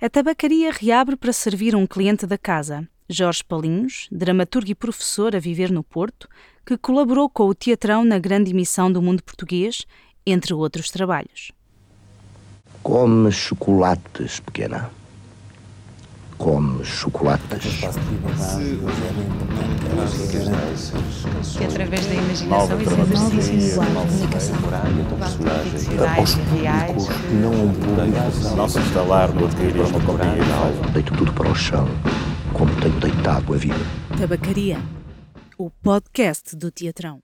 A tabacaria reabre para servir um cliente da casa, Jorge Palinhos, dramaturgo e professor a viver no Porto, que colaborou com o Teatrão na grande emissão do Mundo Português, entre outros trabalhos. Come chocolates, pequena. Come chocolates. Que através da imaginação e das comunicação aos. Não um público. Não se instalar no adquirir uma companhia Deito tudo para o chão, como tenho deitado a vida. Tabacaria, o podcast do Teatrão.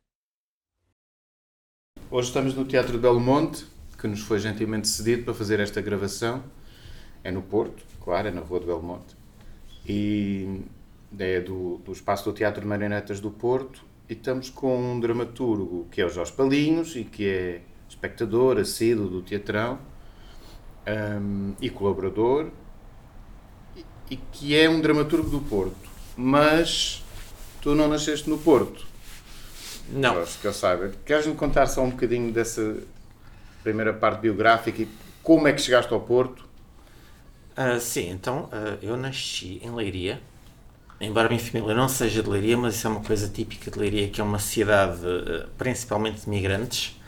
Hoje estamos no Teatro de Belo Monte, que nos foi gentilmente cedido para fazer esta gravação. É no Porto, claro, é na Rua de Belo Monte. E é do, do espaço do Teatro de Marionetas do Porto. E estamos com um dramaturgo que é o Jorge Palinhos e que é espectador, assíduo do Teatrão um, e colaborador. E, e que é um dramaturgo do Porto. Mas tu não nasceste no Porto. Não. Jorge, que eu saiba. Queres-me contar só um bocadinho dessa primeira parte biográfica e como é que chegaste ao Porto? Uh, sim, então uh, eu nasci em Leiria, embora a minha família não seja de Leiria, mas isso é uma coisa típica de Leiria, que é uma cidade uh, principalmente de migrantes,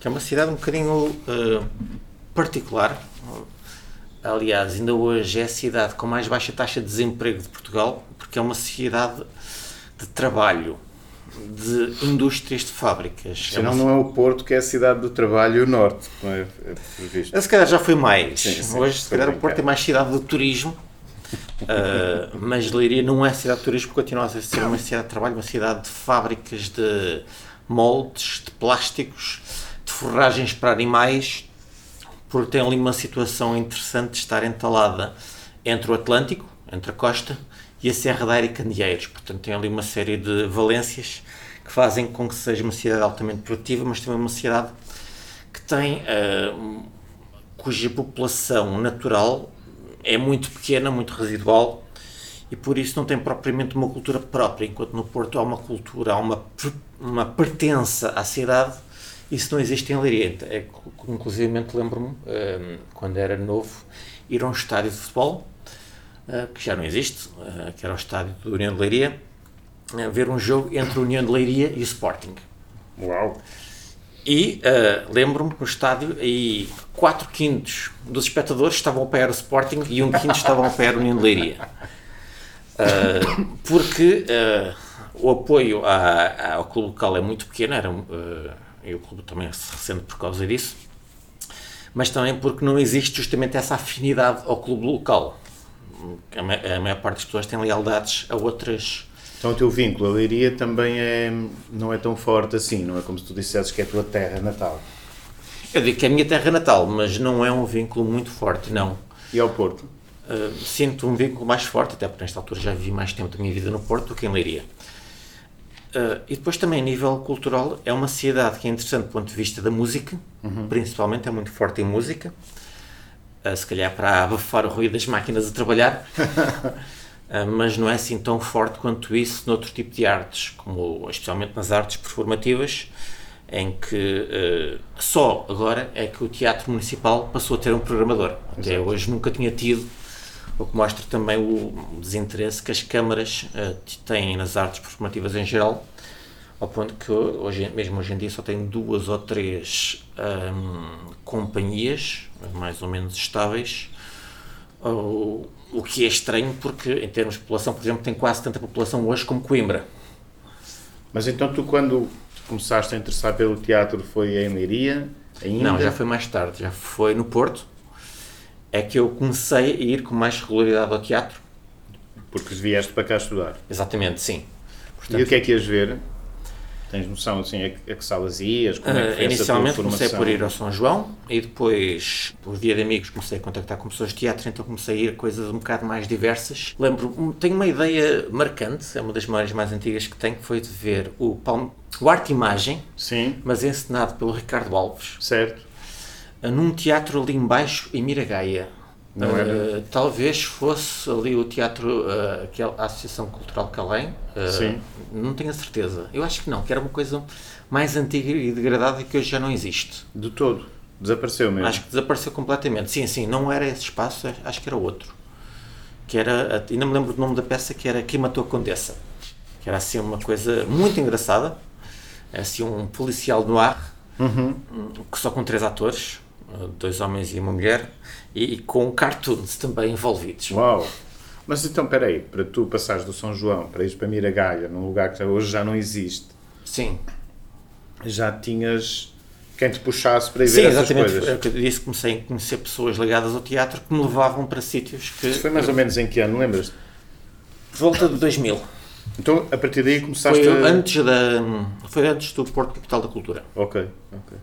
que é uma cidade um bocadinho particular. Aliás, ainda hoje é a cidade com mais baixa taxa de desemprego de Portugal, porque é uma cidade de trabalho, de indústrias de fábricas. Senão é uma... não é o Porto que é a cidade do trabalho e o Norte, não é, é previsto. Se calhar já foi mais. Sim, sim, Hoje, se calhar, o Porto é mais cidade do turismo. Uh, mas Leiria não é cidade de turismo, continua a ser uma cidade de trabalho, uma cidade de fábricas de moldes, de plásticos, de forragens para animais, porque tem ali uma situação interessante de estar entalada entre o Atlântico, entre a costa, e a Serra da Aire e Candeeiros. Portanto, tem ali uma série de valências que fazem com que seja uma cidade altamente produtiva, mas também uma cidade que tem, uh, cuja população natural é muito pequena, muito residual, e por isso não tem propriamente uma cultura própria, enquanto no Porto há uma cultura, há uma, uma pertença à cidade, isso não existe em Leiria. É, inclusive lembro-me, uh, quando era novo, ir a um estádio de futebol, que já não existe, uh, que era o estádio do União de Leiria, uh, ver um jogo entre a União de Leiria e o Sporting. Uau! E lembro-me no estádio, e 4 quintos dos espectadores estavam a apoiar o Sporting e um quinto estavam a apoiar a União de Leiria. porque o apoio à, ao clube local é muito pequeno, era, e o clube também se ressente por causa disso, mas também porque não existe justamente essa afinidade ao clube local a maior parte das pessoas tem lealdades a outras. Então o teu vínculo a Leiria também é, não é tão forte assim, não é como se tu dissesses que é a tua terra natal. Eu digo que é a minha terra natal, mas não é um vínculo muito forte, não. E ao Porto? Uh, sinto um vínculo mais forte, até porque nesta altura já vivi mais tempo da minha vida no Porto do que em Leiria. Uh, e depois também, a nível cultural, é uma cidade que é interessante do ponto de vista da música, uhum. principalmente, é muito forte em música uh, se calhar para abafar o ruído das máquinas a trabalhar, uh, mas não é assim tão forte quanto isso noutro tipo de artes, como especialmente nas artes performativas, em que uh, só agora é que o Teatro Municipal passou a ter um programador. Até Exato. hoje nunca tinha tido, o que mostra também o desinteresse que as câmaras têm nas artes performativas em geral, ao ponto que hoje, mesmo hoje em dia só tem duas ou três um, companhias mais ou menos estáveis, o, o que é estranho porque em termos de população, por exemplo, tem quase tanta população hoje como Coimbra. Mas então tu quando começaste a interessar pelo teatro foi em Leiria? Ainda? Não, já foi mais tarde, já foi no Porto. É que eu comecei a ir com mais regularidade ao teatro. Porque vieste para cá estudar? Exatamente, sim. Portanto, e o que é que ias ver? Tens noção assim, a, que salas ias? Como é que uh, inicialmente comecei por ir ao São João e depois, por via de amigos, comecei a contactar com pessoas de teatro, então comecei a ir a coisas um bocado mais diversas. Lembro, tenho uma ideia marcante, é uma das memórias mais antigas que tenho, que foi de ver o, Palme, o Arte Imagem, Sim. mas encenado pelo Ricardo Alves. Certo. Num teatro ali embaixo, em Miragaia. Não uh, talvez fosse ali o teatro, uh, aquela Associação Cultural Calém. Uh, Sim. Não tenho a certeza. Eu acho que não, que era uma coisa mais antiga e degradada que hoje já não existe. De todo? Desapareceu mesmo. Acho que desapareceu completamente. Sim, sim, não era esse espaço, acho que era outro. Que era, ainda me lembro do nome da peça, que era Quem Matou a Condessa. Que era assim uma coisa muito engraçada. Assim um policial no ar, Uhum. só com três atores, dois homens e uma mulher, e com cartoons também envolvidos. Uau! Mas então, peraí, para tu passares do São João para ires para Miragalha, num lugar que hoje já não existe, Sim, já tinhas quem te puxasse para ir sim ver essas exatamente. coisas. Que eu disse, comecei a conhecer pessoas ligadas ao teatro que me levavam para sítios que. Isso foi mais ou menos em que ano, lembras? Volta de 2000. Então, a partir daí começaste Foi a... antes, da, foi antes do Porto Capital da Cultura. Ok, ok.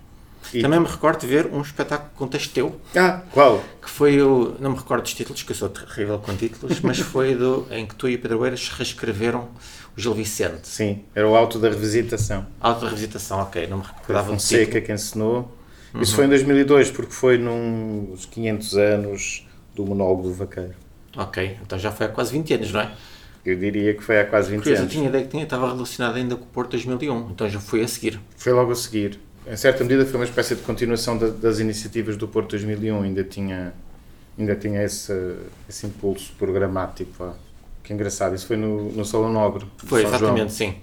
E- Também me recordo de ver um espetáculo com texto teu, Ah, qual? que foi o. Não me recordo dos títulos, que eu sou terrível com títulos, mas foi do, em que tu e o Pedro Eiras reescreveram o Gil Vicente. Sim, era o Alto da Revisitação. Alta revisitação, ok, não me recordava do Fonseca título. que ensinou. Uhum. Isso foi em 2002, porque foi nos 500 anos do monólogo do vaqueiro. Ok, então já foi há quase 20 anos, não é? Eu diria que foi há quase 20 Curioso, eu anos. tinha ideia que tinha, estava relacionado ainda com o Porto 2001, então já foi a seguir. Foi logo a seguir. Em certa medida foi uma espécie de continuação da- das iniciativas do Porto 2001. Ainda tinha, ainda tinha esse, esse impulso programático. Pá. Que engraçado. Isso foi no, no Salão Nobre. Foi, São exatamente, sim.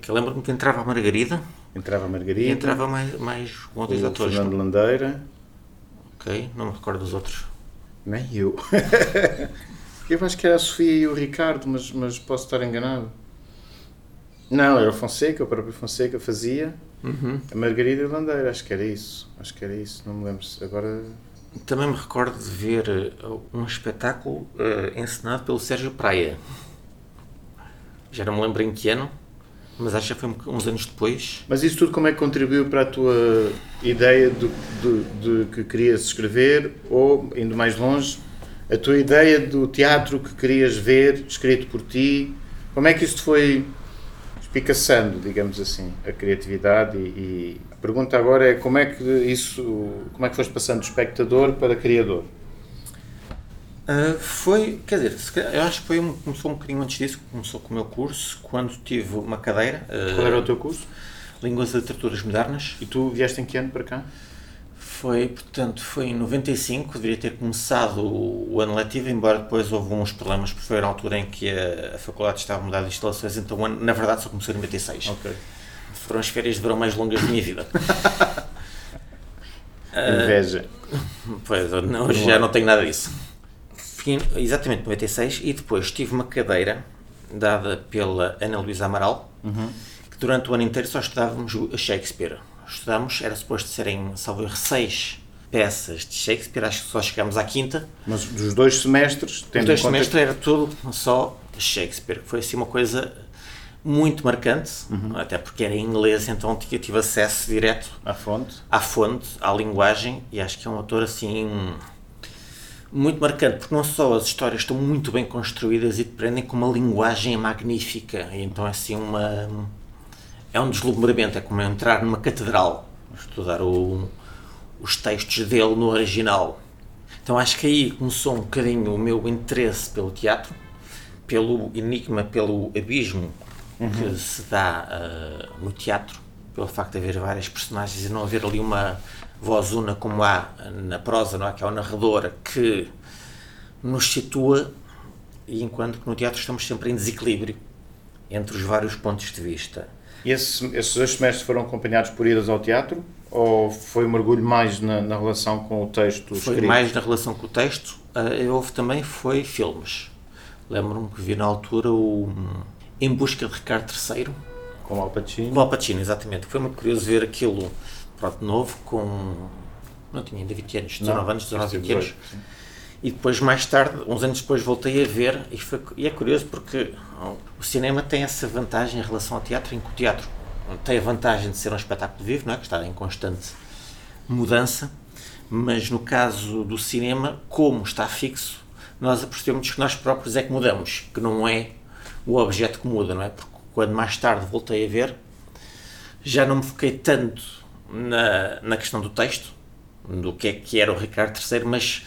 Que lembro-me que entrava a Margarida João. Entrava a e Margarida, entrava mais, mais um ou dois atores. Fernando Landeira. Ok, não me recordo dos outros. Nem eu. eu acho que era a Sofia e o Ricardo, mas, mas posso estar enganado. Não, era o Fonseca, o próprio Fonseca fazia. Uhum. A Margarida e o Landeira, acho que era isso. Acho que era isso, não me lembro. se Agora. Também me recordo de ver eh, um espetáculo eh, encenado pelo Sérgio Praia. Já não me lembro em que ano, mas acho que foi uns anos depois. Mas isso tudo como é que contribuiu para a tua ideia de, que querias escrever ou, indo mais longe, a tua ideia do teatro que querias ver, escrito por ti? Como é que isso foi espicaçando, digamos assim, a criatividade? E, e a pergunta agora é como é que isso, como é que foste passando de espectador para criador? Ah, foi, quer dizer, eu acho que foi começou um bocadinho antes disso, começou com o meu curso, quando tive uma cadeira, ah, Qual era o teu curso? Línguas e Literaturas Modernas. E tu vieste em que ano para cá? Foi, portanto, foi em 95, deveria ter começado o, o ano letivo, embora depois houve uns problemas, porque foi na altura em que a, a faculdade estava a mudar de instalações, então na verdade só começou em 96. Ok. Foram as férias de verão mais longas da minha vida. Inveja. Pois, eu não, hoje já não tenho nada disso. Fui em- exatamente 96 e depois tive uma cadeira dada pela Ana Luísa Amaral, que durante o ano inteiro só estudávamos Shakespeare. Estudámos, era suposto serem, salvo erro, seis peças de Shakespeare, acho que só chegámos à quinta. Mas dos dois semestres, tendo Os dois semestres era tudo só Shakespeare. Foi assim uma coisa muito marcante, até porque era em inglês, então tinha- tive acesso direto à fonte, à fonte, à linguagem, e acho que é um autor assim muito marcante, porque não só as histórias estão muito bem construídas e te prendem, como a linguagem é magnífica. E então é assim uma. É um deslumbramento, é como entrar numa catedral, estudar o- os textos dele no original. Então acho que aí começou um bocadinho o meu interesse pelo teatro, pelo enigma, pelo abismo que se dá ah, no teatro, pelo facto de haver várias personagens e não haver ali uma voz una como há na prosa, não é? Que é o narrador que nos situa e enquanto que no teatro estamos sempre em desequilíbrio entre os vários pontos de vista. E esse- esses dois semestres foram acompanhados por idas ao teatro? Ou foi um mergulho mais na, na relação com o texto Foi escrito? mais na relação com o texto. Uh, houve também foi filmes. Lembro-me que vi na altura o Em Busca de Ricardo III, Com Al Pacino? com o Al Pacino, exatamente. Foi muito curioso ver aquilo, pronto, novo, com... não tinha ainda 20 anos, 19 anos, 19, 20 anos. 18, sim. E depois, mais tarde, uns anos depois, voltei a ver e, foi, e é curioso porque o cinema tem essa vantagem em relação ao teatro, em que o teatro tem a vantagem de ser um espetáculo vivo, não é? que está em constante mudança, mas no caso do cinema, como está fixo, nós apercebemos que nós próprios é que mudamos, que não é o objeto que muda, não é? Porque quando mais tarde voltei a ver, já não me foquei tanto na, na questão do texto, do que é que era o Ricardo III, mas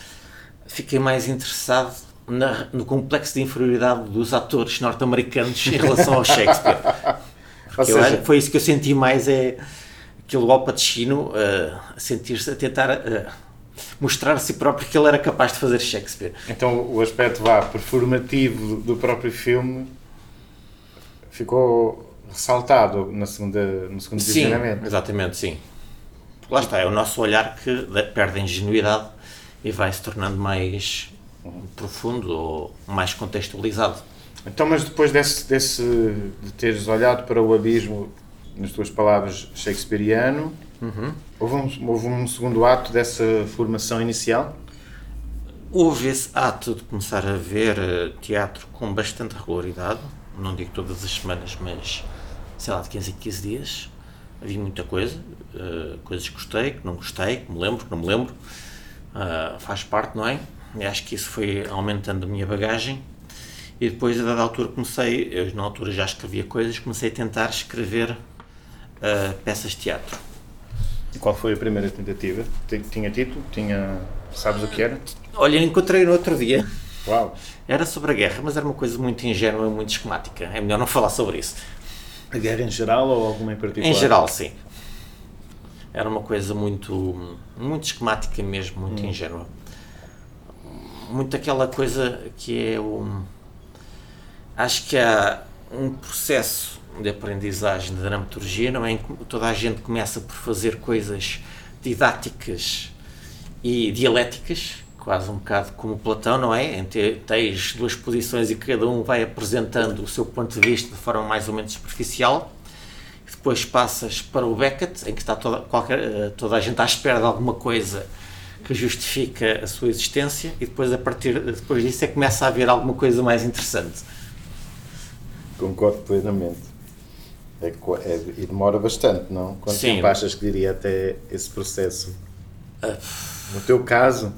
fiquei mais interessado na- no complexo de inferioridade dos atores norte-americanos em relação ao Shakespeare. Ou Que eu acho seja, que foi isso que eu senti mais, é aquele Al Pacino uh, a sentir-se, a tentar uh, mostrar a si próprio que ele era capaz de fazer Shakespeare. Então o aspecto vá performativo do próprio filme ficou ressaltado na segunda, no segundo sim. Exatamente, sim. Lá está, é o nosso olhar que perde a ingenuidade e vai se tornando mais profundo ou mais contextualizado. Então, mas depois desse, desse de teres olhado para o abismo, nas tuas palavras, shakespeariano, uhum. houve, um, houve um segundo ato dessa formação inicial? Houve esse ato de começar a ver eh, teatro com bastante regularidade, não digo todas as semanas, mas sei lá, de 15 em 15 dias. Havia muita coisa, uh, coisas que gostei, que não gostei, que me lembro, que não me lembro. Uh, faz parte, não é? E acho que isso foi aumentando a minha bagagem. E depois, a dada altura, comecei, eu na altura já escrevia coisas, comecei a tentar escrever uh, peças de teatro. E qual foi a primeira tentativa? Tinha título? Tinha. Sabes o que era? Olha, encontrei no outro dia. Uau! Era sobre a guerra, mas era uma coisa muito ingênua, muito esquemática. É melhor não falar sobre isso. A guerra em geral ou alguma em particular? Em geral, sim. Era uma coisa muito, muito esquemática mesmo, muito hum. ingênua. Muito aquela coisa que é um. Acho que há um processo de aprendizagem de dramaturgia, não é? Em que toda a gente começa por fazer coisas didáticas e dialéticas, quase um bocado como Platão, não é? Em ter, tens duas posições e cada um vai apresentando o seu ponto de vista de forma mais ou menos superficial. Depois passas para o Beckett, em que está toda, qualquer, eh, toda a gente à espera de alguma coisa que justifica a sua existência, e depois, a partir depois disso, é que começa a haver alguma coisa mais interessante. Concordo plenamente. É, é, e demora bastante, não? Quanto Sim. tempo achas que diria até esse processo? Uh, no teu caso?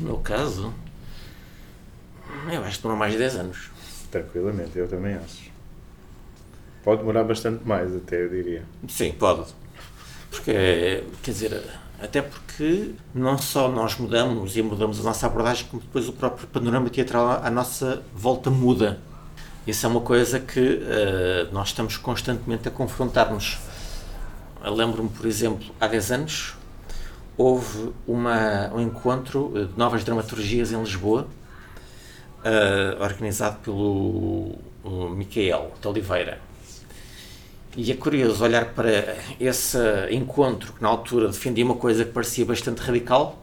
No meu caso, eu acho que demora mais de 10 anos. Tranquilamente, eu também acho. Pode demorar bastante mais, até eu diria. Sim, pode. Porque, quer dizer, até porque não só nós mudamos e mudamos a nossa abordagem, como depois o próprio panorama teatral à nossa volta muda. Isso é uma coisa que uh, nós estamos constantemente a confrontar-nos. Lembro-me, por exemplo, há 10 anos, houve uma, um encontro de novas dramaturgias em Lisboa, uh, organizado pelo Micael de Oliveira. E é curioso olhar para esse encontro que na altura defendia uma coisa que parecia bastante radical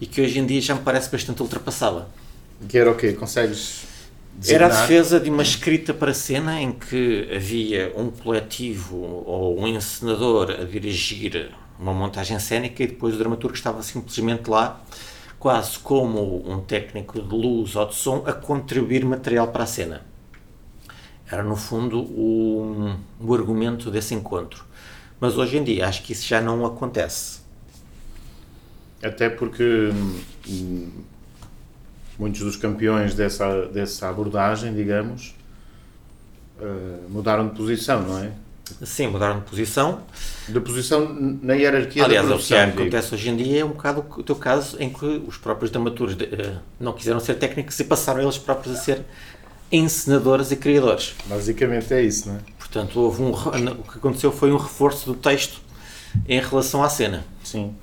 e que hoje em dia já me parece bastante ultrapassada. Que era o quê? Consegues Designar. Era a defesa de uma escrita para cena em que havia um coletivo ou um encenador a dirigir uma montagem cénica e depois o dramaturgo estava simplesmente lá, quase como um técnico de luz ou de som, a contribuir material para a cena. Era, no fundo, o, o argumento desse encontro. Mas hoje em dia acho que isso já não acontece. Até porque hum, muitos dos campeões dessa, dessa abordagem, digamos, uh, mudaram de posição, não é? Sim, mudaram de posição. De posição na hierarquia Aliás, da produção. Aliás, o que acontece hoje em dia é um bocado o teu caso em que os próprios dramaturgos uh, não quiseram ser técnicos e passaram eles próprios a ser encenadores e criadores. Basicamente é isso, não é? Portanto, houve um, o que aconteceu foi um reforço do texto em relação à cena. Sim.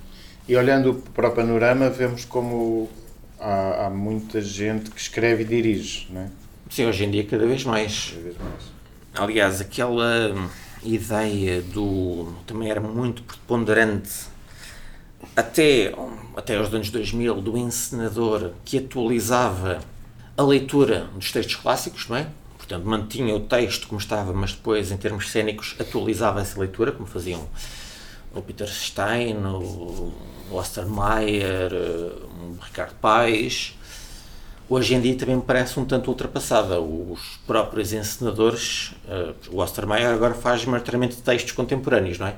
E olhando para o panorama, vemos como há, há muita gente que escreve e dirige, não é? Sim, hoje em dia cada vez mais. Cada vez mais. Aliás, aquela ideia do. também era muito preponderante até, até aos anos 2000 do encenador que atualizava a leitura dos textos clássicos, não é? Portanto, mantinha o texto como estava, mas depois, em termos cênicos, atualizava essa leitura, como faziam o Peter Stein, o Ostermeyer, o Ricardo Paes. Hoje em dia também me parece um tanto ultrapassada. Os próprios encenadores, uh, o Ostermeyer agora faz maioritariamente textos contemporâneos, não é?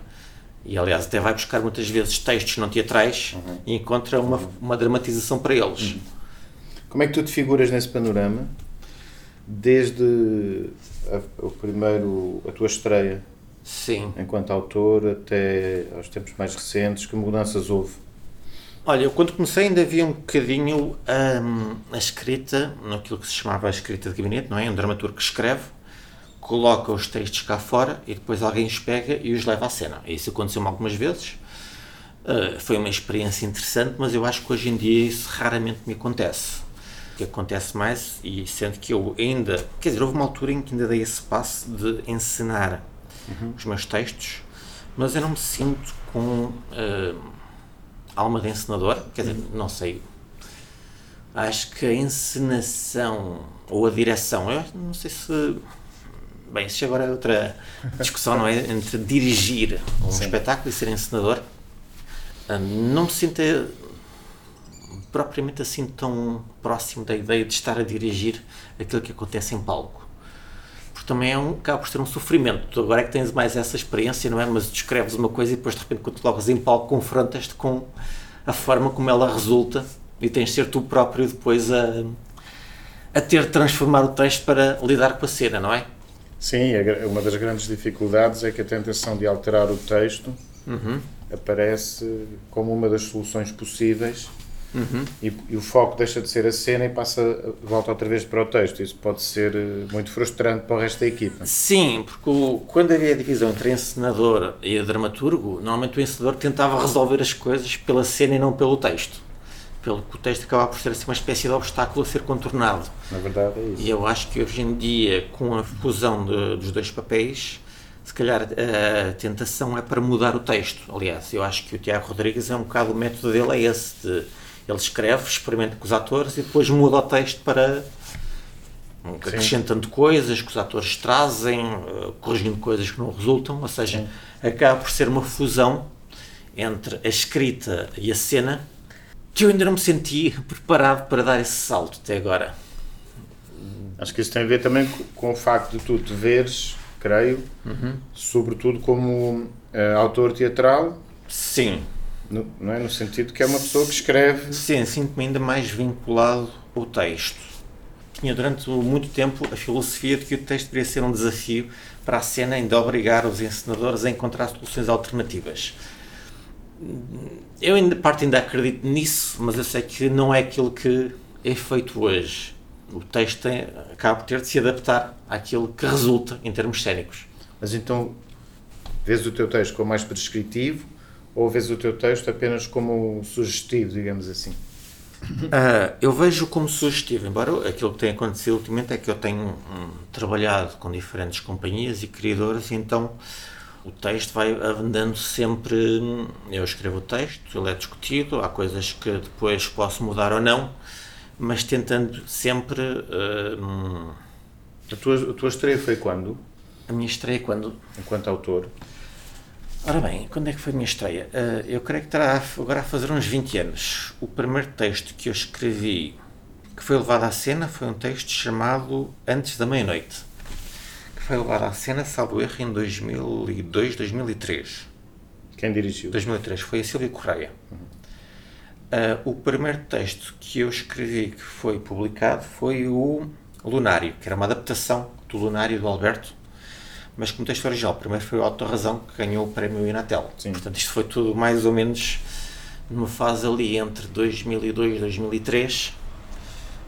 E aliás, até vai buscar muitas vezes textos não teatrais uhum. e encontra uma, uma dramatização para eles. Uhum. Como é que tu te figuras nesse panorama? Desde a, o primeiro, a tua estreia Sim. enquanto autor até aos tempos mais recentes, que mudanças houve? Olha, eu quando comecei ainda havia um bocadinho um, a escrita, naquilo que se chamava a escrita de gabinete, não é? Um dramaturgo que escreve, coloca os textos cá fora e depois alguém os pega e os leva à cena. Isso aconteceu-me algumas vezes. Uh, foi uma experiência interessante, mas eu acho que hoje em dia isso raramente me acontece. Que acontece mais, e sendo que eu ainda. Quer dizer, houve uma altura em que ainda dei esse passo de encenar uhum. os meus textos, mas eu não me sinto com uh, alma de encenador. Quer dizer, não sei. Acho que a encenação ou a direção, eu não sei se Bem, isso agora é outra discussão, não é? Entre dirigir um Sim. espetáculo e ser encenador. Hum, não me sinto eh, propriamente assim tão próximo da ideia de estar a dirigir aquilo que acontece em palco. Porque também é um, acaba por ser um sofrimento. Tu agora é que tens mais essa experiência, não é? Mas descreves uma coisa e depois de repente quando te colocas em palco confrontas-te com a forma como ela resulta e tens de ser tu próprio depois a, a ter de transformar o texto para lidar com a cena, não é? Sim, uma das grandes dificuldades é que a tentação de alterar o texto uhum. aparece como uma das soluções possíveis uhum. e, e, o foco deixa de ser a cena e passa, volta outra vez para o texto. Isso pode ser eh, muito frustrante para o resto da equipa. Sim, porque o, quando havia a divisão entre encenador e dramaturgo, normalmente o encenador tentava resolver as coisas pela cena e não pelo texto pelo que o texto acaba por ser assim, uma espécie de obstáculo a ser contornado. Na verdade é isso. E eu acho que hoje em dia, com a fusão de, dos dois papéis, se calhar a tentação é para mudar o texto. Aliás, eu acho que o Tiago Rodrigues é um bocado o método dele é esse, de, ele escreve, experimenta com os atores e depois muda o texto para acrescentando Sim. coisas que os atores trazem, eh, corrigindo coisas que não resultam, ou seja, Sim. acaba por ser uma fusão entre a escrita e a cena que eu ainda não me senti preparado para dar esse salto até agora. Acho que isso tem a ver também com o facto de tu te veres, creio, uhum. sobretudo como uh, autor teatral. Sim. No, não é? no sentido que é uma pessoa que escreve. Sim, sinto-me ainda mais vinculado ao texto. Tinha durante muito tempo a filosofia de que o texto deveria ser um desafio para a cena, ainda obrigar os encenadores a encontrar soluções alternativas eu ainda parte ainda acredito nisso, mas eu sei que não é aquilo que é feito hoje. O texto tem, acaba por ter de se adaptar àquilo que resulta em termos cénicos. Mas então, vês o teu texto como mais prescritivo ou vês o teu texto apenas como sugestivo, digamos assim? Uh, eu vejo como sugestivo, embora aquilo que tem acontecido ultimamente é que eu tenho um, trabalhado com diferentes companhias e criadores, e então o texto vai andando sempre. Eu escrevo o texto, ele é discutido, há coisas que depois posso mudar ou não, mas tentando sempre. Uh, a, tua, a tua estreia foi quando? A minha estreia quando? Enquanto autor? Ora bem, quando é que foi a minha estreia? Uh, eu creio que terá agora a fazer uns 20 anos. O primeiro texto que eu escrevi que foi levado à cena foi um texto chamado Antes da Meia-Noite foi levado à cena, salvo erro, em 2002, 2003. Quem dirigiu? 2003, foi a Silvia Correia. Uhum. Uh, o primeiro texto que eu escrevi que foi publicado foi o Lunário, que era uma adaptação do Lunário do Alberto, mas como texto original. Primeiro foi o Auto Razão, que ganhou o prémio Inatel. Sim. Portanto, isto foi tudo mais ou menos numa fase ali entre 2002 e 2003,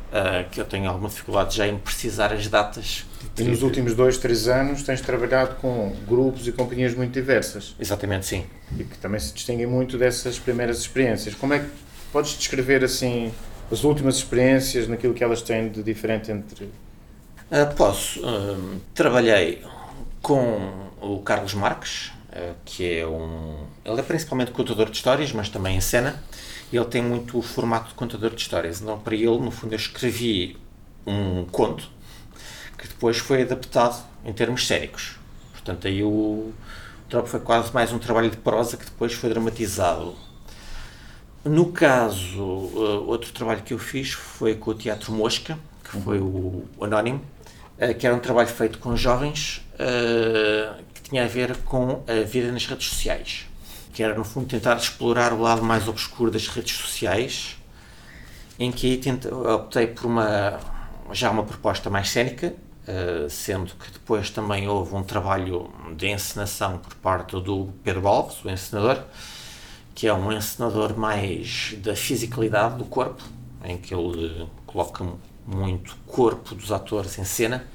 uh, que eu tenho alguma dificuldade já em precisar as datas e nos últimos dois, três anos tens trabalhado com grupos e companhias muito diversas. Exatamente, sim. E que também se distinguem muito dessas primeiras experiências. Como é que podes descrever assim as últimas experiências naquilo que elas têm de diferente entre. Uh, posso. Uh, trabalhei com o Carlos Marques, uh, que é um. Ele é principalmente contador de histórias, mas também em cena. Ele tem muito o formato de contador de histórias. Então, para ele, no fundo, eu escrevi um conto que depois foi adaptado em termos cénicos. Portanto, aí o, o foi quase mais um trabalho de prosa que depois foi dramatizado. No caso, uh, outro trabalho que eu fiz foi com o Teatro Mosca, que foi o Anónimo, uh, que era um trabalho feito com jovens uh, que tinha a ver com a vida nas redes sociais. Que era, no fundo, tentar explorar o lado mais obscuro das redes sociais, em que aí optei por uma já uma proposta mais cénica, Uh, sendo que depois também houve um trabalho de encenação por parte do Pedro Alves, o encenador, que é um encenador mais da fisicalidade do corpo, em que ele coloca muito corpo dos atores em cena,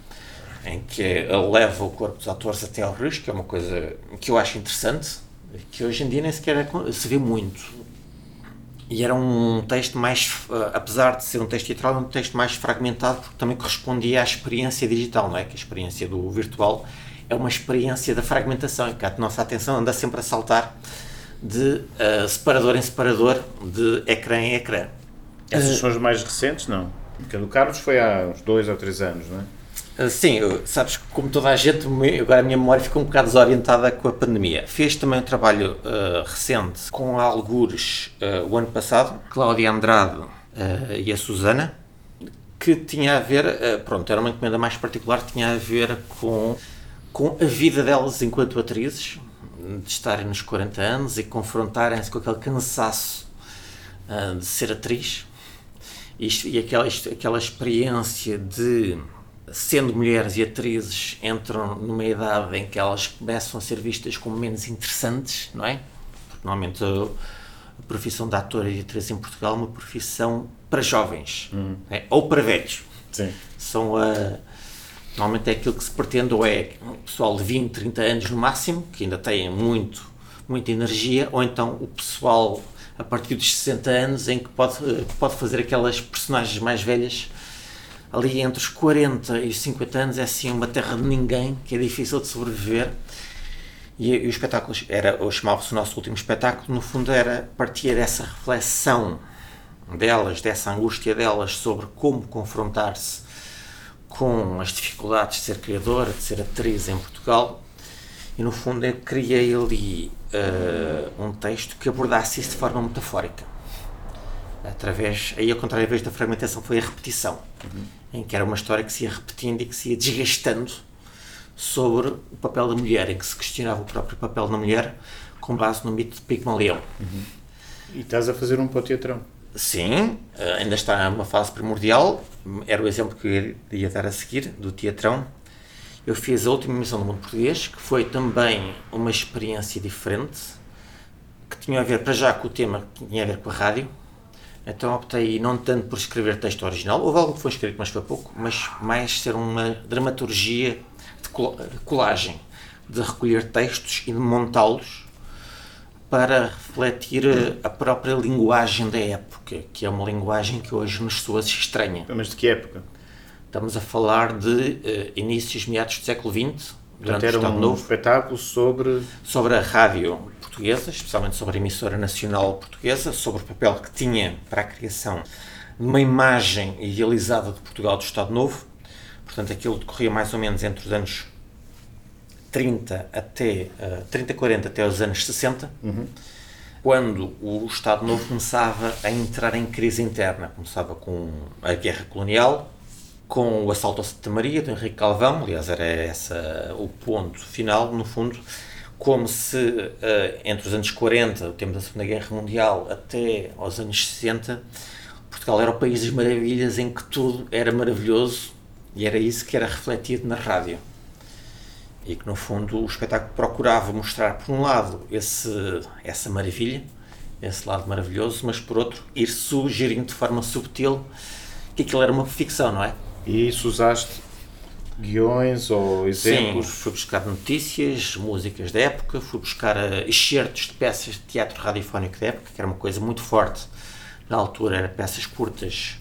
em que leva o corpo dos atores até ao risco, que é uma coisa que eu acho interessante, que hoje em dia nem sequer é se vê muito. E era um texto mais, eh, apesar de ser um texto teatral, um texto mais fragmentado, porque também correspondia à experiência digital, não é? Que a experiência do virtual é uma experiência da fragmentação, em que a nossa atenção anda sempre a saltar de uh, separador em separador, de ecrã em ecrã. Essas são as mais recentes, não? Porque a do Carlos foi há uns dois ou três anos, não é? Ah, sim, sabes, como toda a gente, agora a minha memória ficou um bocado desorientada com a pandemia. Fez também um trabalho uh, recente com a Algures uh, o ano passado, Cláudia Andrade uh, e a Susana, que tinha a ver, pronto, era uma encomenda mais particular, tinha a ver com, com a vida delas enquanto atrizes, de estarem nos 40 anos e confrontarem-se com aquele cansaço de ser atriz. Isto, e aquela, isto, aquela experiência de sendo mulheres e atrizes, entram numa idade em que elas começam a ser vistas como menos interessantes, não é? Porque normalmente a, profissão de ator e atriz em Portugal é uma profissão para jovens, hum. é? ou para velhos. Sim. São a. Normalmente é aquilo que se pretende, ou é um pessoal de 20, 30 anos no máximo, que ainda têm muito, muita energia, ou então o pessoal a partir dos 60 anos, em que pode, pode fazer aquelas personagens mais velhas ali entre os 40 e os 50 anos é assim uma terra de ninguém que é difícil de sobreviver. E, e o espetáculo era, chamava-se o nosso último espetáculo, no fundo era partir dessa reflexão delas, dessa angústia delas sobre como confrontar-se com as dificuldades de ser criadora, de ser atriz em Portugal. E no fundo eu criei ali uh, um texto que abordasse isso de forma metafórica através, aí ao contrário, vez da fragmentação foi a repetição, uhum. em que era uma história que se ia repetindo e que se ia desgastando sobre o papel da mulher, em que se questionava o próprio papel da mulher com base no mito de Pigmalião. Uhum. E estás a fazer um para o teatrão? Sim, eh, ainda está numa fase primordial, era o exemplo que eu ia dar a seguir, do teatrão. Eu fiz a última emissão do Mundo Português, que foi também uma experiência diferente, que tinha a ver, para já, com o tema que tinha a ver com a rádio, então optei não tanto por escrever texto original, houve algo que foi escrito, mas foi pouco, mas mais ser uma dramaturgia de colagem, de recolher textos e de montá-los para refletir a própria linguagem da época, que é uma linguagem que hoje nos soa estranha. Mas de que época? Estamos a falar de uh, inícios, meados do século XX, durante era um Novo, espetáculo sobre... Sobre a rádio portuguesa, especialmente sobre a emissora nacional portuguesa, sobre o papel que tinha para a criação de uma imagem idealizada de Portugal do Estado Novo. Portanto, aquilo decorria mais ou menos entre os anos 30 até uh, 30, 40 até os anos 60, uhum. quando o Estado Novo começava a entrar em crise interna. Começava com a guerra colonial, com o assalto a Santa Maria, do Henrique Calvão, aliás, era esse o ponto final, no fundo, como se uh, entre os anos 40, o tempo da Segunda Guerra Mundial, até aos anos 60, Portugal era o país das maravilhas em que tudo era maravilhoso e era isso que era refletido na rádio. E que, no fundo, o espetáculo procurava mostrar, por um lado, esse, essa maravilha, esse lado maravilhoso, mas, por outro, ir sugerindo de forma subtil que aquilo era uma ficção, não é? E isso usaste guiões ou exemplos? Sim, fui buscar notícias, músicas da época, fui buscar uh, excertos de peças de teatro radiofónico da época, que era uma coisa muito forte. Na altura, eram peças curtas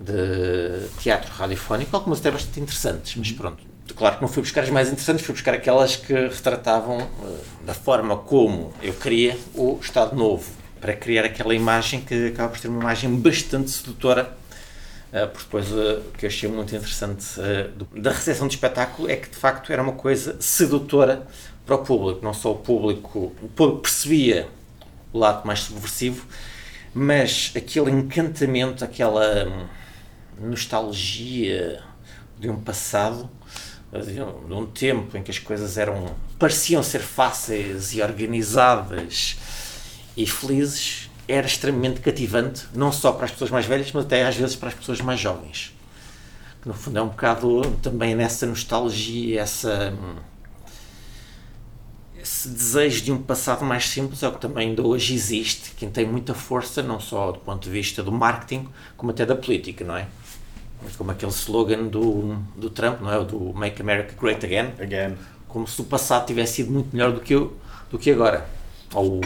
de teatro radiofónico, algumas até bastante interessantes, mas pronto. Claro que não fui buscar as mais interessantes, fui buscar aquelas que retratavam uh, da forma como eu queria o Estado Novo, para criar aquela imagem que acaba por ser uma imagem bastante sedutora porque depois uh, o que eu achei muito interessante do, da recepção de espetáculo é que de facto era uma coisa sedutora para o público, não só o público, o público percebia o lado mais subversivo, mas aquele encantamento, aquela hum, nostalgia de um passado, de um, de um tempo em que as coisas eram pareciam ser fáceis e organizadas e felizes era extremamente cativante, não só para as pessoas mais velhas, mas até às vezes para as pessoas mais jovens. Que no fundo é um bocado também nessa nostalgia, essa, esse desejo de um passado mais simples, é o que também ainda hoje existe, quem tem muita força, não só do ponto de vista do marketing, como até da política, não é? como aquele slogan do, do Trump, não é? Do Make America Great Again. Again. Como se o passado tivesse sido muito melhor do que, o, do que agora. Ou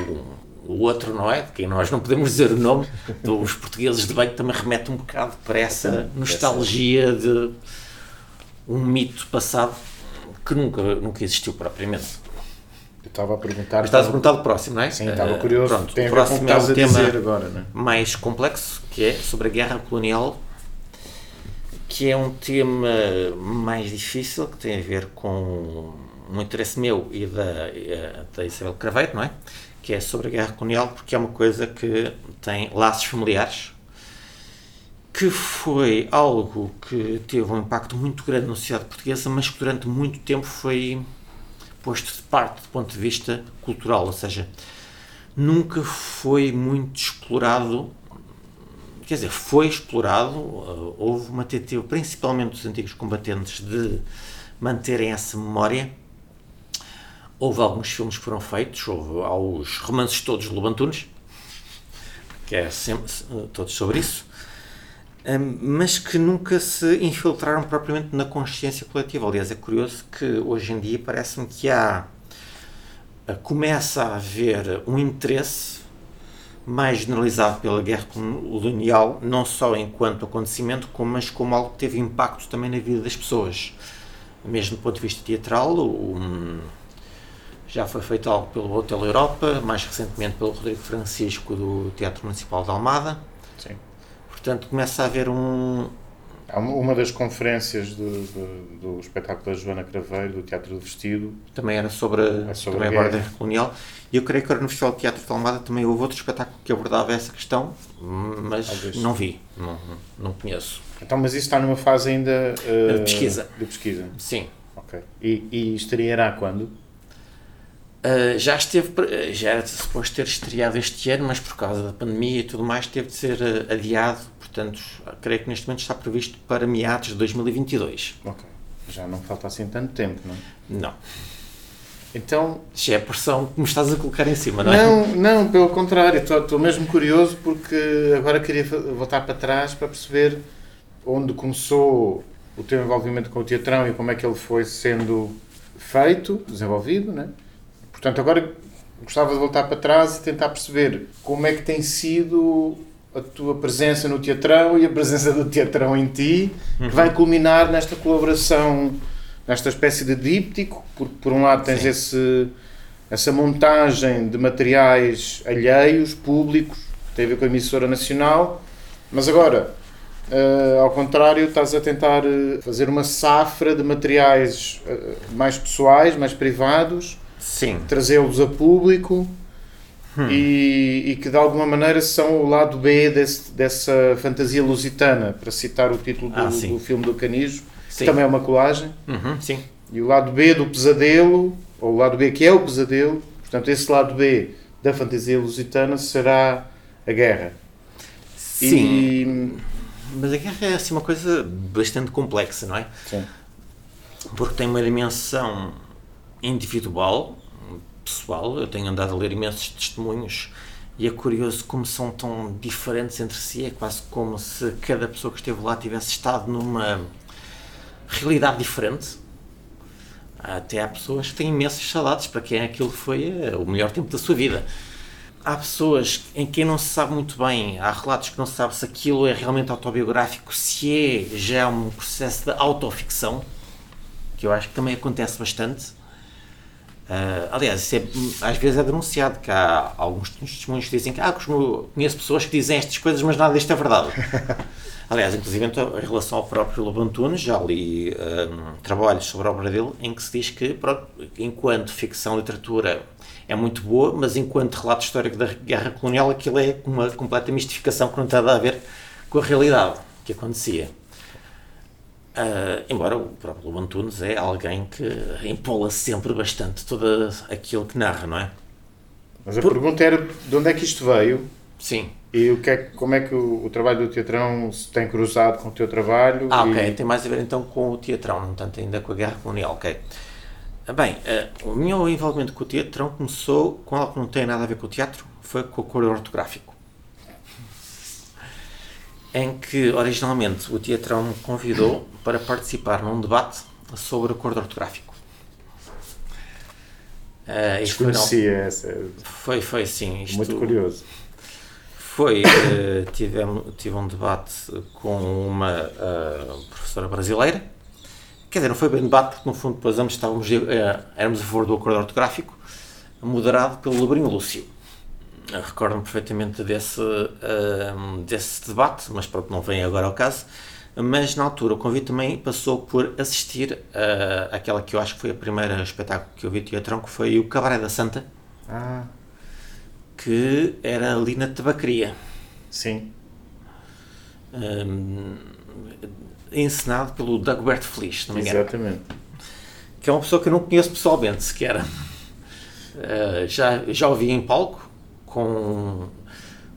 o outro, não é? De quem nós não podemos dizer o nome, dos portugueses de bem, também remete um bocado para essa nostalgia de um mito passado que nunca, nunca existiu propriamente. Eu estava a perguntar. Estás a perguntar do próximo, não é? Sim, estava curioso. Uh, pronto, Tem o próximo é um tema dizer agora, não é? mais complexo, que é sobre a guerra colonial, que é um tema mais difícil, que tem a ver com um interesse meu e da, da Isabel Craveiro, não é? Que é sobre a guerra colonial, porque é uma coisa que tem laços familiares, que foi algo que teve um impacto muito grande na sociedade portuguesa, mas que durante muito tempo foi posto de parte do ponto de vista cultural, ou seja, nunca foi muito explorado, quer dizer, foi explorado, houve uma tentativa, principalmente dos antigos combatentes, de manterem essa memória. Houve alguns filmes que foram feitos, houve aos romances todos de Lobantunes, que é sempre, todos sobre isso, um, mas que nunca se infiltraram propriamente na consciência coletiva. Aliás, é curioso que hoje em dia parece-me que há começa a haver um interesse mais generalizado pela guerra colonial, não só enquanto acontecimento, como, mas como algo que teve impacto também na vida das pessoas. Mesmo do ponto de vista teatral, um, já foi feito algo pelo Hotel Europa, mais recentemente pelo Rodrigo Francisco do Teatro Municipal de Almada. Sim. Portanto, começa a haver um, uma- das conferências do, do, do espetáculo da Joana Craveiro, do Teatro do Vestido, também era sobre, É sobre também a agora guerra. a guerra colonial. E eu creio que agora no Festival de Teatro de Almada também houve outro espetáculo que abordava essa questão, mas Talvez. não vi, não, não conheço. Então, mas isso está numa fase ainda eh, De pesquisa. De pesquisa. Sim. Ok. E, e estreará quando? Uh, já esteve, já era suposto ter estreado este ano, mas por causa da pandemia e tudo mais teve de ser uh, adiado. Portanto, creio que neste momento está previsto para meados de 2022. Ok. Já não falta assim tanto tempo, não é? Não. Então, Já é a pressão que me estás a colocar em cima, não é? não, não, pelo contrário, estou, mesmo curioso porque agora queria voltar para trás para perceber onde começou o teu envolvimento com o teatrão e como é que ele foi sendo feito, desenvolvido, né? Portanto, agora gostava de voltar para trás e tentar perceber como é que tem sido a tua presença no teatrão e a presença do teatrão em ti, que vai culminar nesta colaboração, nesta espécie de díptico, porque por um lado tens Sim. esse, essa montagem de materiais alheios, públicos, que tem a ver com a emissora nacional, mas agora, eh, ao contrário, estás a tentar eh, fazer uma safra de materiais eh, mais pessoais, mais privados, Sim. trazê-los a público Hum. e, e que de alguma maneira são o lado B desse- dessa fantasia lusitana, para citar o título do, Ah, do filme do Canijo, que Sim. também é uma colagem. Uhum, sim. E o lado B do pesadelo, ou o lado B que é o pesadelo, portanto, esse lado B da fantasia lusitana será a guerra. Sim. E, Mas a guerra é assim uma coisa bastante complexa, não é? sim. porque tem uma dimensão individual, pessoal. Eu tenho andado a ler imensos testemunhos e é curioso como são tão diferentes entre si. É quase como se cada pessoa que esteve lá tivesse estado numa realidade diferente. Até há pessoas que têm imensas saudades para quem aquilo foi eh, o melhor tempo da sua vida. Há pessoas em quem não se sabe muito bem, há relatos que não se sabe se aquilo é realmente autobiográfico, se é já um processo de autoficção, que eu acho que também acontece bastante. Ah, aliás, isso é- às vezes é denunciado que há alguns testemunhos que dizem que ah, conheço pessoas que dizem estas coisas, mas nada disto é verdade. Aliás, inclusive então, em relação ao próprio Lobo Antunes, já li ah, trabalhos sobre a obra dele em que se diz que, pronto, enquanto ficção literatura é muito boa, mas enquanto relato histórico da guerra colonial, aquilo é uma completa mistificação que não tem nada a ver com a realidade que acontecia. Ah, embora o próprio Lobo Antunes é alguém que empola sempre bastante tudo aquilo que narra, não é? Mas a pergunta era de onde é que isto veio Sim. e o que é, como é que o, o trabalho do teatrão se tem cruzado com o teu trabalho. Ah, e- ok. Tem mais a ver então com o teatrão, não tanto ainda com a guerra colonial, ok. Ah, Bem, ah, o meu envolvimento com o teatrão começou com algo que não tem nada a ver com o teatro, foi com o coro ortográfico. Em que originalmente o Teatrão me convidou para participar num debate sobre acordo ortográfico. Uh, Desconhecia essa. Foi, foi sim. Isto Muito curioso. Foi, uh, tive, tive um debate com uma uh, professora brasileira, quer dizer, não foi bem debate, porque no fundo depois ambos estávamos, uh, éramos a favor do acordo ortográfico, moderado pelo Labrinho Lúcio. Recordo-me perfeitamente desse, desse debate, mas pronto, não vem agora ao caso mas na altura o convite também passou por assistir a aquela que eu acho que foi a primeira espetáculo que eu vi teatrão, que foi o Cabaré da Santa, ah. que era ali na tabacaria. Sim. Um, encenado pelo Dagoberto Feliz, não me engano. Exatamente. Que é uma pessoa que eu não conheço pessoalmente sequer. Uh, já, já o vi em palco com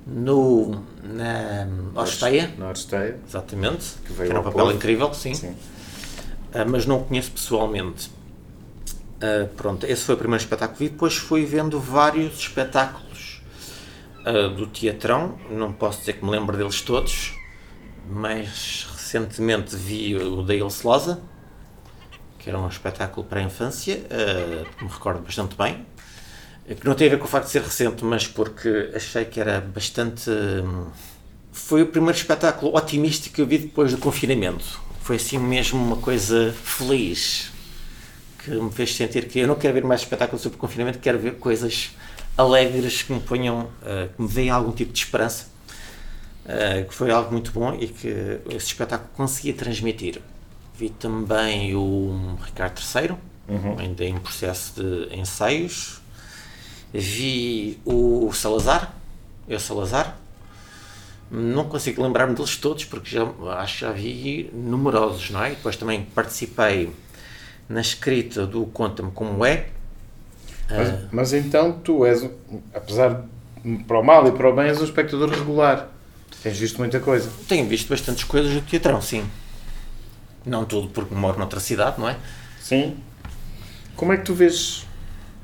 no, na Orsteia. Na Orsteia. Exatamente. Que, veio que era um papel povo. incrível, sim. sim. Uh, mas não o conheço pessoalmente. Uh, pronto, esse foi o primeiro espetáculo que vi. Depois fui vendo vários espetáculos uh, do Teatrão. Não posso dizer que me lembro deles todos, mas recentemente vi o da Ilse Loza, que era um espetáculo para a infância, me recordo bastante bem que não tem a ver com o facto de ser recente, mas porque achei que era bastante. Hum, foi o primeiro espetáculo otimista que eu vi depois do confinamento. Foi assim mesmo uma coisa feliz que me fez sentir que eu não quero ver mais espetáculos sobre o confinamento, quero ver coisas alegres que me ponham, uh, que me deem algum tipo de esperança. Uh, que foi algo muito bom e que esse espetáculo conseguia transmitir. Vi também o Ricardo III, uhum. ainda em processo de ensaios, vi o Salazar, eu Salazar, não consigo lembrar-me deles todos porque já, acho que já vi numerosos, não é? depois também participei na escrita do Conta-me Como É. Mas, uh, mas, então tu és, apesar para o mal e para o bem, és um espectador regular. Tens visto muita coisa. Tenho visto bastantes coisas do teatrão, sim. Não tudo porque moro noutra cidade, não é? Sim. Como é que tu vês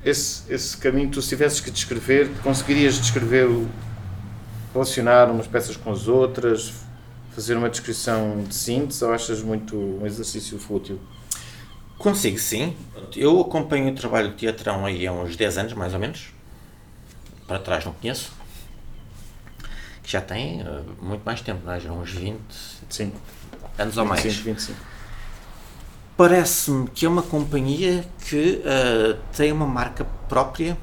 esse, esse caminho, tu se tivesses que descrever, conseguirias descrever, relacionar umas peças com as outras, fazer uma descrição de síntese ou achas muito um exercício fútil? Consigo, sim. Eu acompanho o trabalho de teatrão aí há uns 10 anos, mais ou menos. Para trás não conheço. Que já tem uh, muito mais tempo, não é? Já uns 20 sim. anos ou mais. 25, 25. Parece-me que é uma companhia que uh, tem uma marca própria,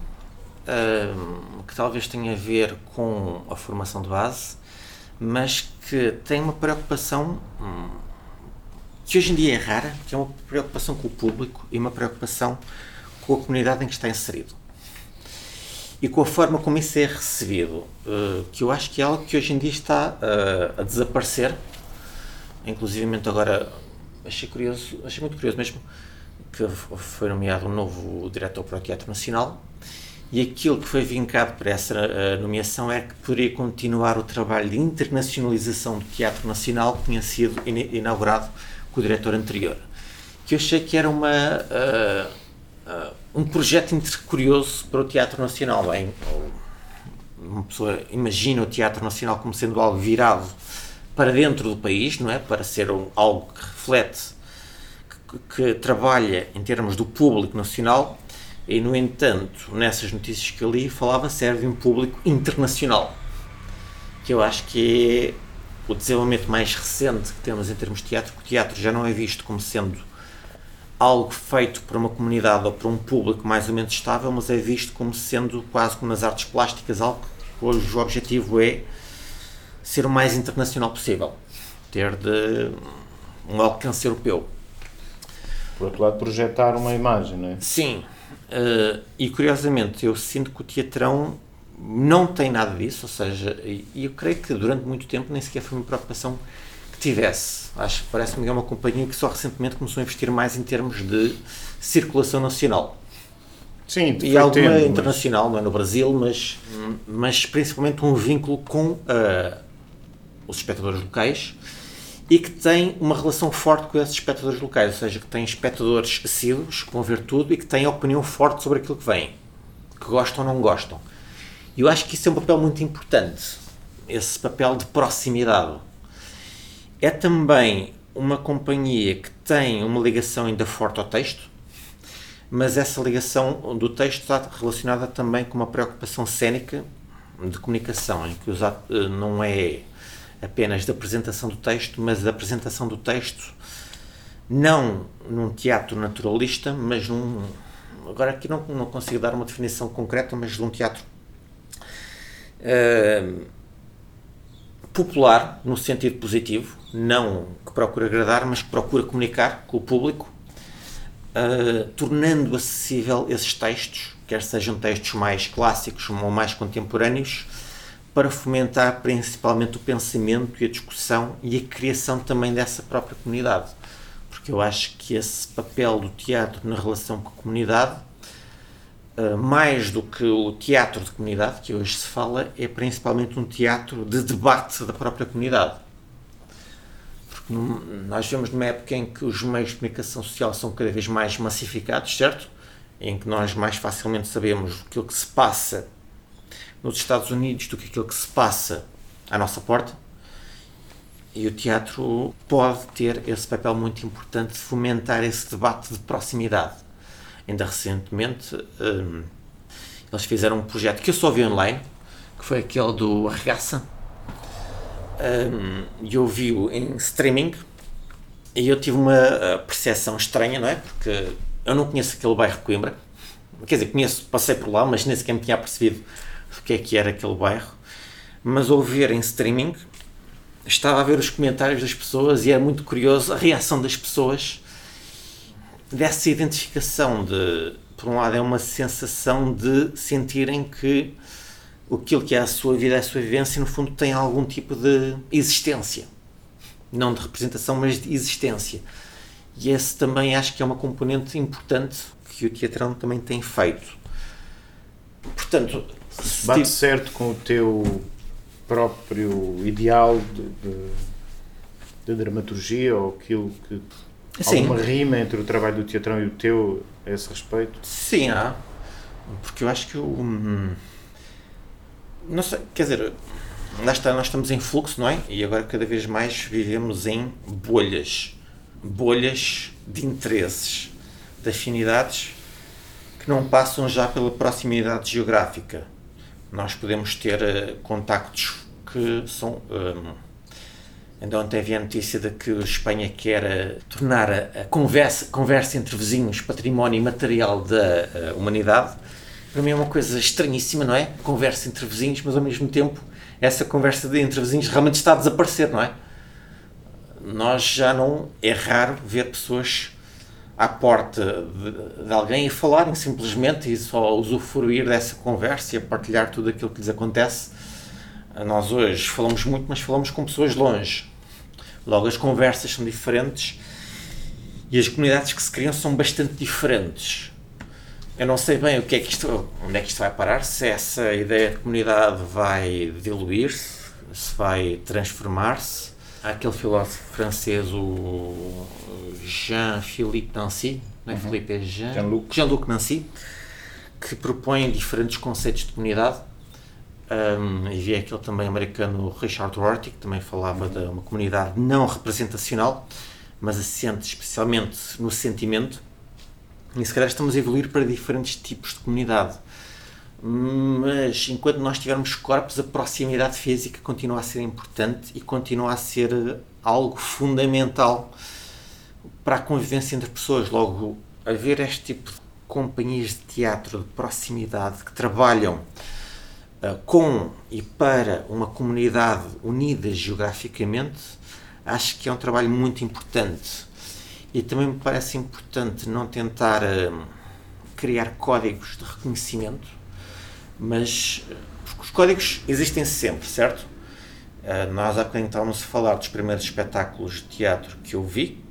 uh, que talvez tenha a ver com a formação de base, mas que tem uma preocupação hum, que hoje em dia é rara, que é uma preocupação com o público e uma preocupação com a comunidade em que está inserido. E com a forma como isso é recebido, uh, que eu acho que é algo que hoje em dia está a desaparecer, inclusive agora achei curioso, achei muito curioso mesmo que foi nomeado um novo diretor para o Teatro Nacional e aquilo que foi vincado para essa uh, nomeação é que poderia continuar o trabalho de internacionalização do Teatro Nacional que tinha sido in inaugurado com o diretor anterior. Que eu achei que era uma, uh, uh, um projeto curioso para o Teatro Nacional. Bem, uma pessoa imagina o Teatro Nacional como sendo algo virado para dentro do país, não é? Para ser um, algo que reflete, que, que, trabalha em termos do público nacional e, no entanto, nessas notícias que eu li, falava serve um público internacional, que eu acho que é o desenvolvimento mais recente que temos em termos de teatro, porque o teatro já não é visto como sendo algo feito para uma comunidade ou para um público mais ou menos estável, mas é visto como sendo quase como nas artes plásticas, algo cujo objetivo é ser o mais internacional possível, ter de um alcance europeu. Por outro lado, projetar uma imagem, não é? Sim, uh, e curiosamente eu sinto que o teatrão não tem nada disso, ou seja, e eu creio que durante muito tempo nem sequer foi uma preocupação que tivesse. Acho que parece-me que é uma companhia que só recentemente começou a investir mais em termos de circulação nacional. Sim, e alguma tempo, internacional, mas... não é no Brasil, mas, mas principalmente um vínculo com uh, os espectadores locais e que tem uma relação forte com esses espectadores locais, ou seja, que tem espectadores assíduos, que vão ver tudo e que têm opinião forte sobre aquilo que vem, que gostam ou não gostam. E eu acho que isso é um papel muito importante, esse papel de proximidade. É também uma companhia que tem uma ligação ainda forte ao texto, mas essa ligação do texto está relacionada também com uma preocupação cénica de comunicação, em que não é apenas da apresentação do texto, mas da apresentação do texto não num teatro naturalista, mas num. Agora aqui não, não consigo dar uma definição concreta, mas de um teatro uh, popular, no sentido positivo, não que procura agradar, mas que procura comunicar com o público, uh, tornando acessível esses textos, quer sejam textos mais clássicos ou mais contemporâneos, para fomentar principalmente o pensamento e a discussão e a criação também dessa própria comunidade. Porque eu acho que esse papel do teatro na relação com a comunidade, eh, mais do que o teatro de comunidade que hoje se fala, é principalmente um teatro de debate da própria comunidade. Nós vemos numa época em que os meios de comunicação social são cada vez mais massificados, certo? Em que nós mais facilmente sabemos aquilo que se passa nos Estados Unidos do que aquilo que se passa à nossa porta. E o teatro pode ter esse papel muito importante de fomentar esse debate de proximidade. Ainda recentemente, um, eles fizeram um projeto que eu só vi online, que foi aquele do Arregaça. Um, e eu vi-o em streaming e eu tive uma percepção estranha, não é? Porque eu não conheço aquele bairro de Coimbra. Quer dizer, conheço, passei por lá, mas nem sequer me tinha percebido o que é que era aquele bairro, mas ao ver em streaming estava a ver os comentários das pessoas e era muito curioso a reação das pessoas dessa identificação de, por um lado, é uma sensação de sentirem que aquilo que é a sua vida, a sua vivência, no fundo tem algum tipo de existência. Não de representação, mas de existência. E esse também acho que é uma componente importante que o teatrão também tem feito. Portanto, Bate certo com o teu próprio ideal de, de, de dramaturgia ou aquilo que. Sim. Alguma rima entre o trabalho do teatrão e o teu a esse respeito? Sim, há. Porque eu acho que o. Hum, não sei, quer dizer, nós, nós estamos em fluxo, não é? E agora cada vez mais vivemos em bolhas. Bolhas de interesses, de afinidades que não passam já pela proximidade geográfica nós podemos ter uh, contactos que são. Um, ehm, ainda ontem havia a notícia de que a Espanha quer uh, tornar a, a, conversa, conversa entre vizinhos património material da uh, humanidade. Para mim é uma coisa estranhíssima, não é? Conversa entre vizinhos, mas ao mesmo tempo essa conversa de, entre vizinhos realmente está a desaparecer, não é? Nós já não. É raro ver pessoas à porta de, de, alguém e falarem simplesmente e só usufruir dessa conversa e partilhar tudo aquilo que lhes acontece. Nós hoje falamos muito, mas falamos com pessoas longe. Logo, as conversas são diferentes e as comunidades que se criam são bastante diferentes. Eu não sei bem o que é que isto, onde é que isto vai parar, se essa ideia de comunidade vai diluir-se, se vai transformar-se aquele filósofo francês, o Jean-Philippe Nancy, não é uhum. Philippe, é Jean, Jean-Luc Jean Nancy, que propõe diferentes conceitos de comunidade. Um, e vi aquele também americano Richard Rorty, que também falava uhum. de uma comunidade não representacional, mas assente especialmente no sentimento. E se calhar estamos a evoluir para diferentes tipos de comunidade mas enquanto nós tivermos corpos, a proximidade física continua a ser importante e continua a ser algo fundamental para a convivência entre pessoas. Logo, haver este tipo de companhias de teatro de proximidade que trabalham uh, com e para uma comunidade unida geograficamente, acho que é um trabalho muito importante. E também me parece importante não tentar uh, criar códigos de reconhecimento mas os códigos existem sempre, certo? Uh, nós há bocadinho estávamos a falar dos primeiros espetáculos de teatro que eu vi,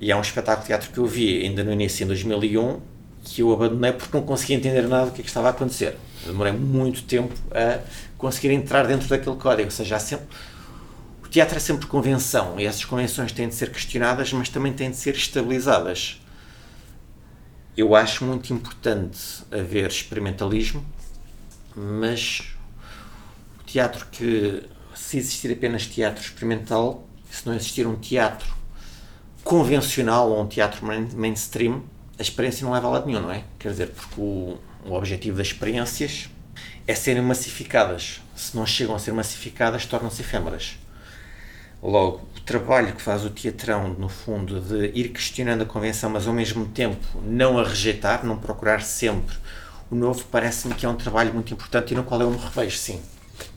e é um espetáculo de teatro que eu vi ainda no início, em 2001, que eu abandonei porque não conseguia entender nada do que, é que estava a acontecer. Eu demorei muito tempo a conseguir entrar dentro daquele código, ou seja, sempre, o teatro é sempre convenção, e essas convenções têm de ser questionadas, mas também têm de ser estabilizadas. Eu acho muito importante haver experimentalismo, mas o teatro que, se existir apenas teatro experimental, se não existir um teatro convencional ou um teatro mainstream, a experiência não leva a lado nenhum, não é? Quer dizer, porque o, o objetivo das experiências é serem massificadas. Se não chegam a ser massificadas, tornam-se efêmeras. Logo, o trabalho que faz o teatrão, no fundo, de ir questionando a convenção, mas ao mesmo tempo não a rejeitar, não procurar sempre o novo, parece-me que é um trabalho muito importante e no qual eu me revejo, sim.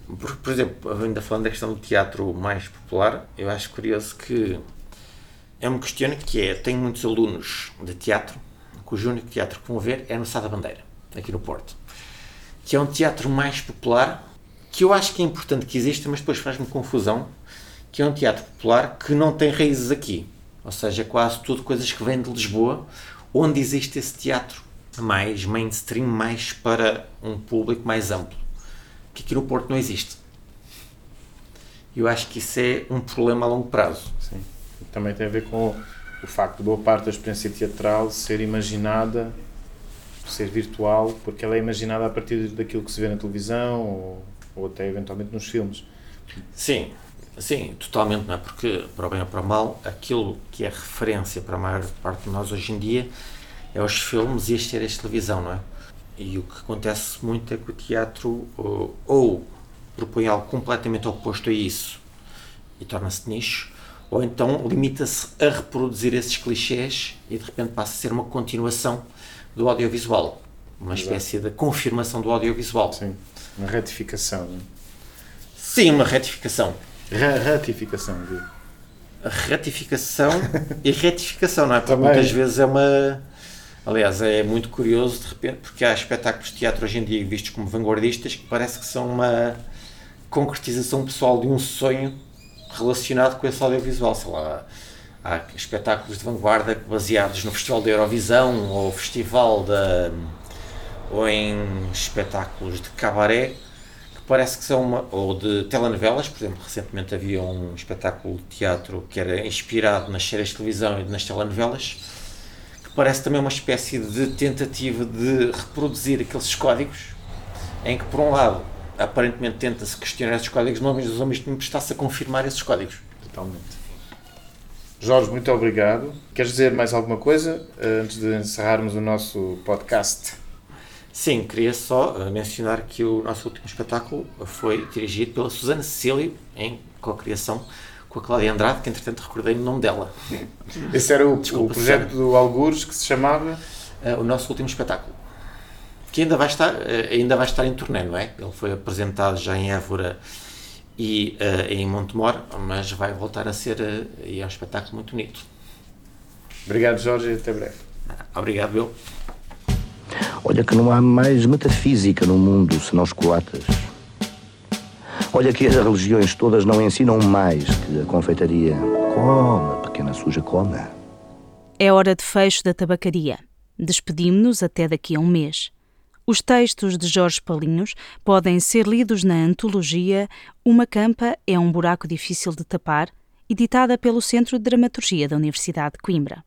Por, por exemplo, ainda falando da questão do teatro mais popular, eu acho curioso que é uma questão que é, tenho muitos alunos de teatro, cujo único teatro que vão ver é no Sá da Bandeira, aqui no Porto, que é um teatro mais popular, que eu acho que é importante que exista, mas depois faz-me confusão, que é um teatro popular que não tem raízes aqui, ou seja, quase tudo coisas que vêm de Lisboa, onde existe esse teatro mais mainstream, mais para um público mais amplo que aqui no Porto não existe. Eu acho que isso é um problema a longo prazo. Sim. Também tem a ver com o facto de boa parte da experiência teatral ser imaginada, ser virtual, porque ela é imaginada a partir daquilo que se vê na televisão ou, ou até eventualmente nos filmes. Sim, sim, totalmente, não é? Porque, para o bem ou para o mal, aquilo que é referência para a maior parte de nós hoje em dia é os filmes e as séries de televisão, não é? E o que acontece muito é que o teatro ou, ou propõe algo completamente oposto a isso e torna-se nicho, ou então limita-se a reproduzir esses clichês e de repente passa a ser uma continuação do audiovisual, uma Exato. espécie de confirmação do audiovisual. Sim, uma retificação. Não? É? Sim, uma retificação. ratificação, viu? Ratificação e retificação, não é? Porque Também. muitas vezes é uma Aliás, é muito curioso de repente, porque há espetáculos de teatro hoje em dia vistos como vanguardistas que parece que são uma concretização pessoal de um sonho relacionado com esse audiovisual. Sei lá, há espetáculos de vanguarda baseados no Festival da Eurovisão ou Festival da. ou em espetáculos de cabaré que parece que são uma. ou de telenovelas, por exemplo, recentemente havia um espetáculo de teatro que era inspirado nas séries de televisão e nas telenovelas parece também uma espécie de tentativa de reproduzir aqueles códigos em que, por um lado, aparentemente tenta-se questionar esses códigos, mas ao mesmo tempo está-se a confirmar esses códigos. Totalmente. Jorge, muito obrigado. Queres dizer mais alguma coisa eh, antes de encerrarmos o nosso podcast? Sim, queria só eh, mencionar que o nosso último espetáculo foi dirigido pela Susana Cecílio, em co-criação com a Cláudia Andrade, que entretanto recordei o nome dela. Esse era o, Desculpa, o projeto do Algures que se chamava? Uh, o nosso último espetáculo. Que ainda vai estar, uh, ainda vai estar em turnê, não é? Ele foi apresentado já em Évora e uh, em Montemor, mas vai voltar a ser e é um espetáculo muito bonito. Obrigado, Jorge, e até breve. Obrigado, Bill. Olha que não há mais metafísica no mundo senão os colatas. Olha que as religiões todas não ensinam mais que a confeitaria. Coma, pequena suja, coma. É hora de fecho da tabacaria. Despedimos-nos até daqui a um mês. Os textos de Jorge Palinhos podem ser lidos na antologia Uma Campa é um buraco difícil de tapar, editada pelo Centro de Dramaturgia da Universidade de Coimbra.